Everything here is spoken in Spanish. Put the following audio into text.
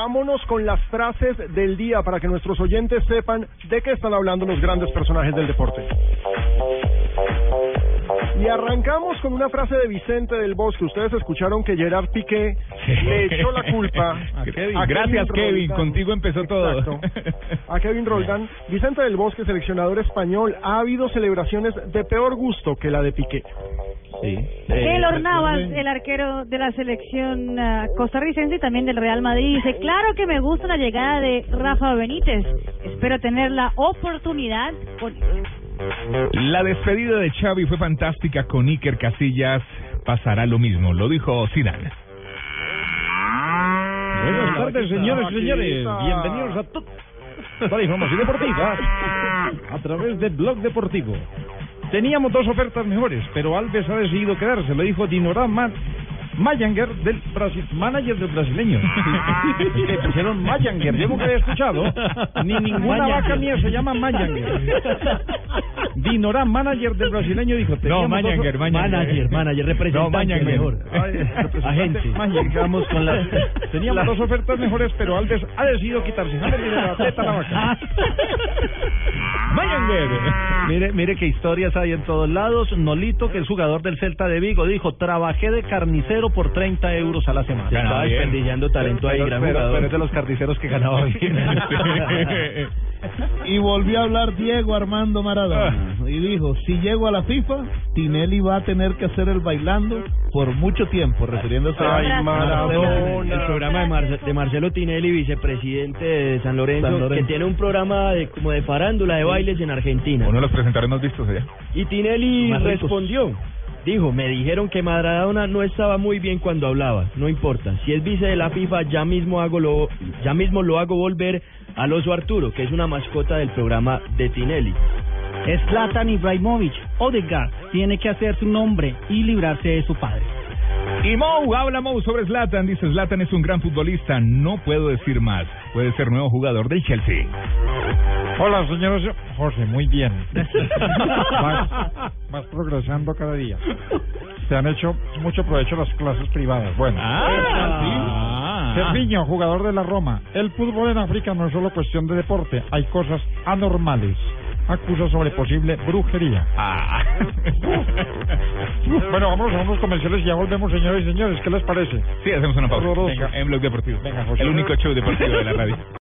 Vámonos con las frases del día para que nuestros oyentes sepan de qué están hablando los grandes personajes del deporte. Y arrancamos con una frase de Vicente del Bosque. Ustedes escucharon que Gerard Piqué le echó la culpa A Kevin. a Gracias, Kevin. Contigo empezó todo. A Kevin Roldán. Vicente del Bosque, seleccionador español. Ha habido celebraciones de peor gusto que la de Piqué. Sí. Keylor Eh, Navas, eh, el arquero de la selección ah, costarricense y también del Real Madrid, dice, claro que me gusta la llegada de Rafa Benítez. Espero tener la oportunidad con... La despedida de Xavi fue fantástica con Iker Casillas. Pasará lo mismo, lo dijo Zidane. Buenas tardes, señores y señores. Bienvenidos a todos. Toda información deportiva a través de Blog Deportivo. Teníamos dos ofertas mejores, pero Alves ha decidido quedarse, lo dijo Dinorama Mayanger, del Brasil, manager del brasileño. Que pusieron Mayanger, yo nunca había escuchado. Ni ninguna vaca mía se llama Mayanger. Dinorá, manager del brasileño, dijo. No, Mayanger. Manager, manager, representante No, mejor. Ay, representante. Agente. Mayanger. Vamos con la... Teníamos dos ofertas mejores, pero Alves ha decidido quitarse. Jámele de la teta a la vaca. Mayanger. Mire, mire qué historias hay en todos lados. Nolito, que es jugador del Celta de Vigo, dijo, trabajé de carnicero por 30 euros a la semana. Ganaba Estaba bien. desperdiciando talento ahí, Pero- gran pero- jugador. pero es de los carniceros que ganaba Y volvió a hablar Diego Armando Maradona y dijo, si llego a la FIFA, Tinelli va a tener que hacer el bailando por mucho tiempo, refiriéndose Ay, a Maradona. El programa de, Marce- de Marcelo Tinelli, vicepresidente de San Lorenzo, San Lorenzo. que tiene un programa de, como de farándula de bailes en Argentina. Uno de los presentadores más vistos allá. Y Tinelli respondió. Dijo, me dijeron que Maradona no estaba muy bien cuando hablaba. No importa. Si es vice de la FIFA, ya mismo hago lo, ya mismo lo hago volver al oso Arturo, que es una mascota del programa de Tinelli. Zlatan Ibrahimovic, Odegaard, tiene que hacer su nombre y librarse de su padre. Y Mou, habla Mou sobre Zlatan. Dice, Zlatan es un gran futbolista. No puedo decir más. Puede ser nuevo jugador del Chelsea. Hola, señores. José, muy bien. Vas, vas progresando cada día. Te han hecho mucho provecho las clases privadas. Bueno. Ah, sí. Cerviño, jugador de la Roma. El fútbol en África no es solo cuestión de deporte, hay cosas anormales. Acusa sobre posible brujería. Ah. Bueno, vamos a unos comerciales y ya volvemos, señores y señores. ¿Qué les parece? Sí, hacemos una pausa. Venga, en Blog Deportivo. Venga, José. El único show deportivo de la radio.